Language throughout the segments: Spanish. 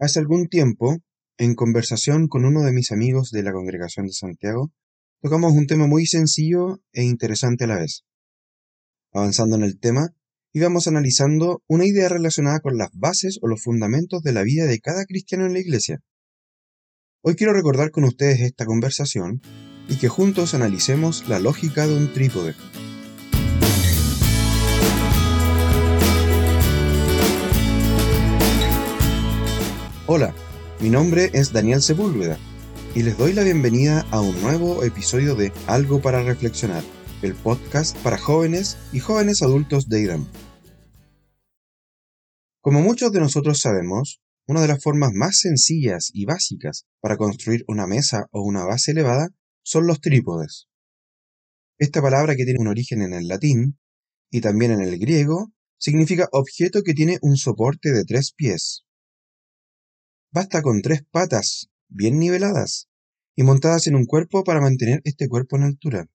Hace algún tiempo, en conversación con uno de mis amigos de la Congregación de Santiago, tocamos un tema muy sencillo e interesante a la vez. Avanzando en el tema, íbamos analizando una idea relacionada con las bases o los fundamentos de la vida de cada cristiano en la iglesia. Hoy quiero recordar con ustedes esta conversación y que juntos analicemos la lógica de un trípode. Hola, mi nombre es Daniel Sepúlveda y les doy la bienvenida a un nuevo episodio de Algo para Reflexionar, el podcast para jóvenes y jóvenes adultos de IDAM. Como muchos de nosotros sabemos, una de las formas más sencillas y básicas para construir una mesa o una base elevada son los trípodes. Esta palabra que tiene un origen en el latín y también en el griego significa objeto que tiene un soporte de tres pies. Basta con tres patas bien niveladas y montadas en un cuerpo para mantener este cuerpo en altura.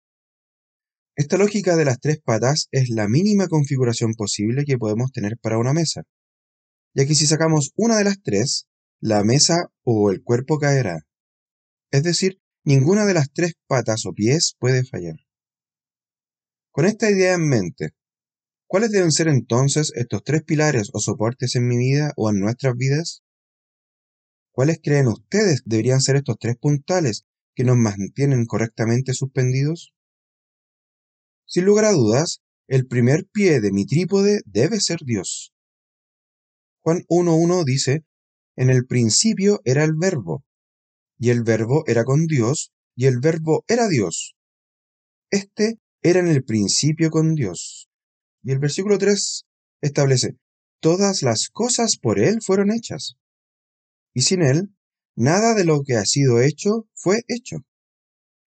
Esta lógica de las tres patas es la mínima configuración posible que podemos tener para una mesa, ya que si sacamos una de las tres, la mesa o el cuerpo caerá. Es decir, ninguna de las tres patas o pies puede fallar. Con esta idea en mente, ¿cuáles deben ser entonces estos tres pilares o soportes en mi vida o en nuestras vidas? ¿Cuáles creen ustedes deberían ser estos tres puntales que nos mantienen correctamente suspendidos? Sin lugar a dudas, el primer pie de mi trípode debe ser Dios. Juan 1.1 dice, En el principio era el verbo, y el verbo era con Dios, y el verbo era Dios. Este era en el principio con Dios. Y el versículo 3 establece, Todas las cosas por Él fueron hechas y sin Él, nada de lo que ha sido hecho fue hecho.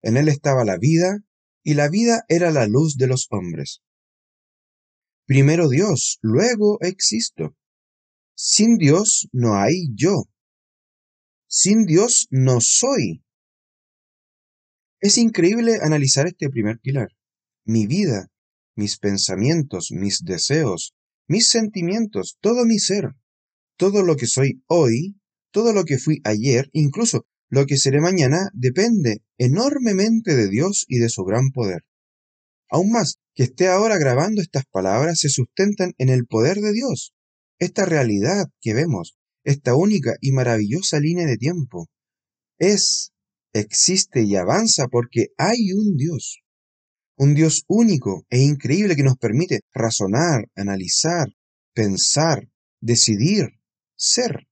En Él estaba la vida, y la vida era la luz de los hombres. Primero Dios, luego existo. Sin Dios no hay yo. Sin Dios no soy. Es increíble analizar este primer pilar. Mi vida, mis pensamientos, mis deseos, mis sentimientos, todo mi ser, todo lo que soy hoy todo lo que fui ayer, incluso lo que seré mañana, depende enormemente de Dios y de su gran poder. Aún más, que esté ahora grabando estas palabras se sustentan en el poder de Dios. Esta realidad que vemos, esta única y maravillosa línea de tiempo, es, existe y avanza porque hay un Dios. Un Dios único e increíble que nos permite razonar, analizar, pensar, decidir, ser.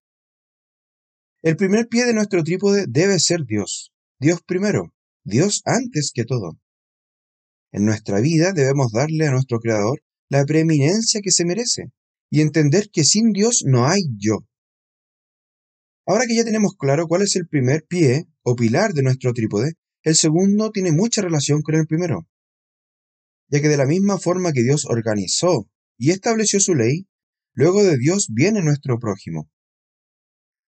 El primer pie de nuestro trípode debe ser Dios. Dios primero, Dios antes que todo. En nuestra vida debemos darle a nuestro Creador la preeminencia que se merece y entender que sin Dios no hay yo. Ahora que ya tenemos claro cuál es el primer pie o pilar de nuestro trípode, el segundo tiene mucha relación con el primero, ya que de la misma forma que Dios organizó y estableció su ley, luego de Dios viene nuestro prójimo.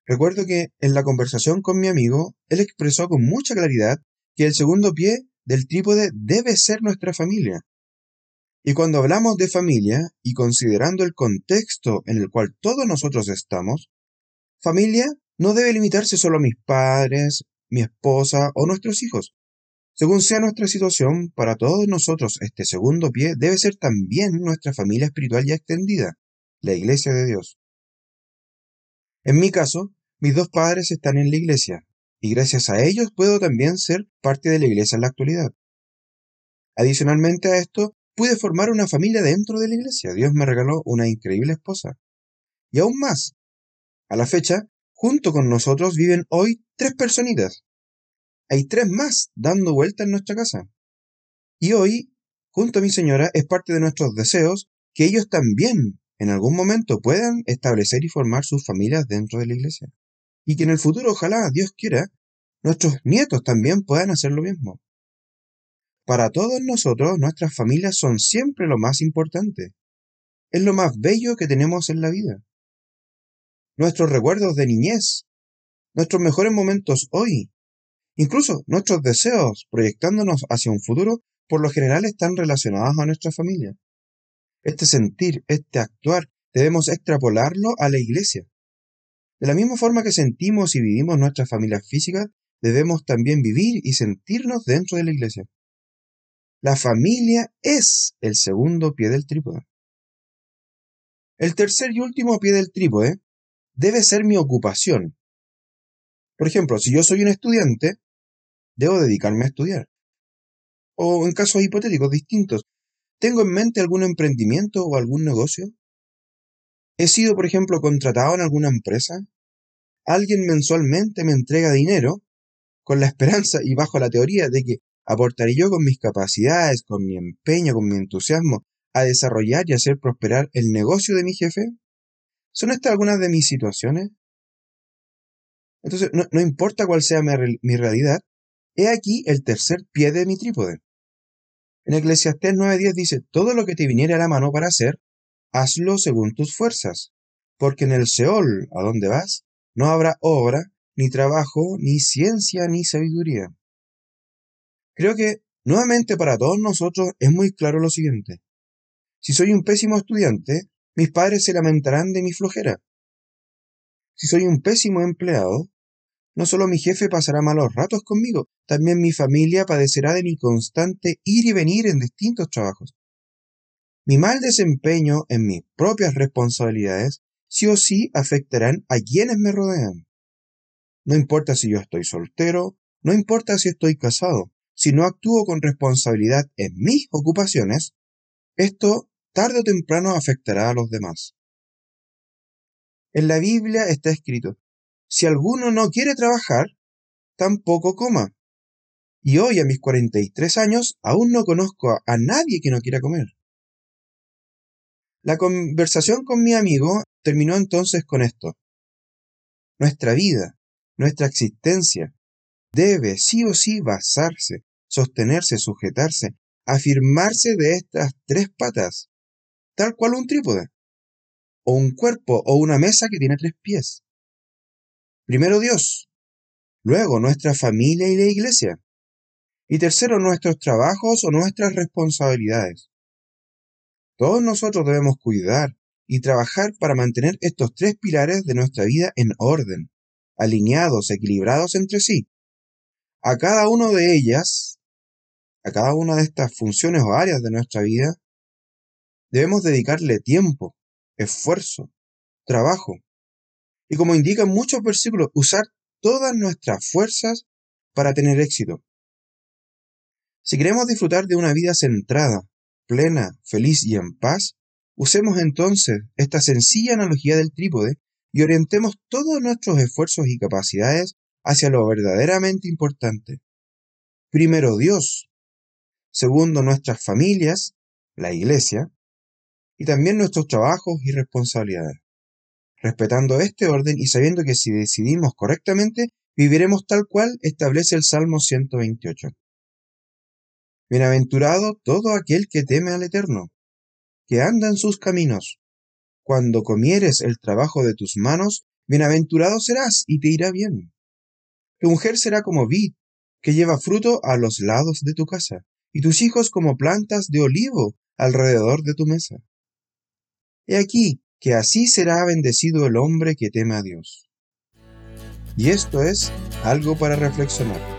Recuerdo que en la conversación con mi amigo, él expresó con mucha claridad que el segundo pie del trípode debe ser nuestra familia. Y cuando hablamos de familia, y considerando el contexto en el cual todos nosotros estamos, familia no debe limitarse solo a mis padres, mi esposa o nuestros hijos. Según sea nuestra situación, para todos nosotros este segundo pie debe ser también nuestra familia espiritual ya extendida, la Iglesia de Dios. En mi caso, mis dos padres están en la iglesia, y gracias a ellos puedo también ser parte de la iglesia en la actualidad. Adicionalmente a esto, pude formar una familia dentro de la iglesia. Dios me regaló una increíble esposa. Y aún más, a la fecha, junto con nosotros viven hoy tres personitas. Hay tres más dando vuelta en nuestra casa. Y hoy, junto a mi señora, es parte de nuestros deseos que ellos también en algún momento puedan establecer y formar sus familias dentro de la iglesia y que en el futuro, ojalá, Dios quiera, nuestros nietos también puedan hacer lo mismo. Para todos nosotros, nuestras familias son siempre lo más importante. Es lo más bello que tenemos en la vida. Nuestros recuerdos de niñez, nuestros mejores momentos hoy, incluso nuestros deseos proyectándonos hacia un futuro, por lo general están relacionados a nuestra familia. Este sentir, este actuar, debemos extrapolarlo a la iglesia De la misma forma que sentimos y vivimos nuestras familias físicas, debemos también vivir y sentirnos dentro de la iglesia. La familia es el segundo pie del trípode. El tercer y último pie del trípode debe ser mi ocupación. Por ejemplo, si yo soy un estudiante, debo dedicarme a estudiar. O en casos hipotéticos distintos, ¿tengo en mente algún emprendimiento o algún negocio? ¿He sido, por ejemplo, contratado en alguna empresa? ¿Alguien mensualmente me entrega dinero con la esperanza y bajo la teoría de que aportaré yo con mis capacidades, con mi empeño, con mi entusiasmo a desarrollar y hacer prosperar el negocio de mi jefe? ¿Son estas algunas de mis situaciones? Entonces, no, importa cuál sea mi, mi, realidad, he aquí el tercer pie de mi trípode. En Eclesiastés 9:10 dice, todo lo que te viniere a la mano para hacer, hazlo según tus fuerzas, porque en el Seol, a donde vas, no habrá obra, ni trabajo, ni ciencia, ni sabiduría. Creo que, nuevamente para todos nosotros, es muy claro lo siguiente. Si soy un pésimo estudiante, mis padres se lamentarán de mi flojera. Si soy un pésimo empleado, no solo mi jefe pasará malos ratos conmigo, también mi familia padecerá de mi constante ir y venir en distintos trabajos. Mi mal desempeño en mis propias responsabilidades sí o sí afectarán a quienes me rodean. No importa si yo estoy soltero, no importa si estoy casado, si no actúo con responsabilidad en mis ocupaciones, esto tarde o temprano afectará a los demás. En la Biblia está escrito, si alguno no quiere trabajar, tampoco coma. Y hoy, a mis 43 años, aún no conozco a nadie que no quiera comer. La conversación con mi amigo terminó entonces con esto. Nuestra vida, nuestra existencia, debe sí o sí basarse, sostenerse, sujetarse, afirmarse de estas tres patas, tal cual un trípode, o un cuerpo o una mesa que tiene tres pies. Primero Dios, luego nuestra familia y la iglesia, y tercero nuestros trabajos o nuestras responsabilidades. Todos nosotros debemos cuidar y trabajar para mantener estos tres pilares de nuestra vida en orden, alineados, equilibrados entre sí. A cada uno de ellas, a cada una de estas funciones o áreas de nuestra vida, debemos dedicarle tiempo, esfuerzo, trabajo. Y como indican muchos versículos, usar todas nuestras fuerzas para tener éxito. Si queremos disfrutar de una vida centrada, plena, feliz y en paz, usemos entonces esta sencilla analogía del trípode y orientemos todos nuestros esfuerzos y capacidades hacia lo verdaderamente importante. Primero Dios, segundo nuestras familias, la iglesia, y también nuestros trabajos y responsabilidades. Respetando este orden y sabiendo que si decidimos correctamente, viviremos tal cual establece el Salmo 128. Bienaventurado todo aquel que teme al Eterno, que anda en sus caminos. Cuando comieres el trabajo de tus manos, bienaventurado serás y te irá bien. Tu mujer será como vid, que lleva fruto a los lados de tu casa, y tus hijos como plantas de olivo alrededor de tu mesa. He aquí que así será bendecido el hombre que teme a Dios. Y esto es algo para reflexionar.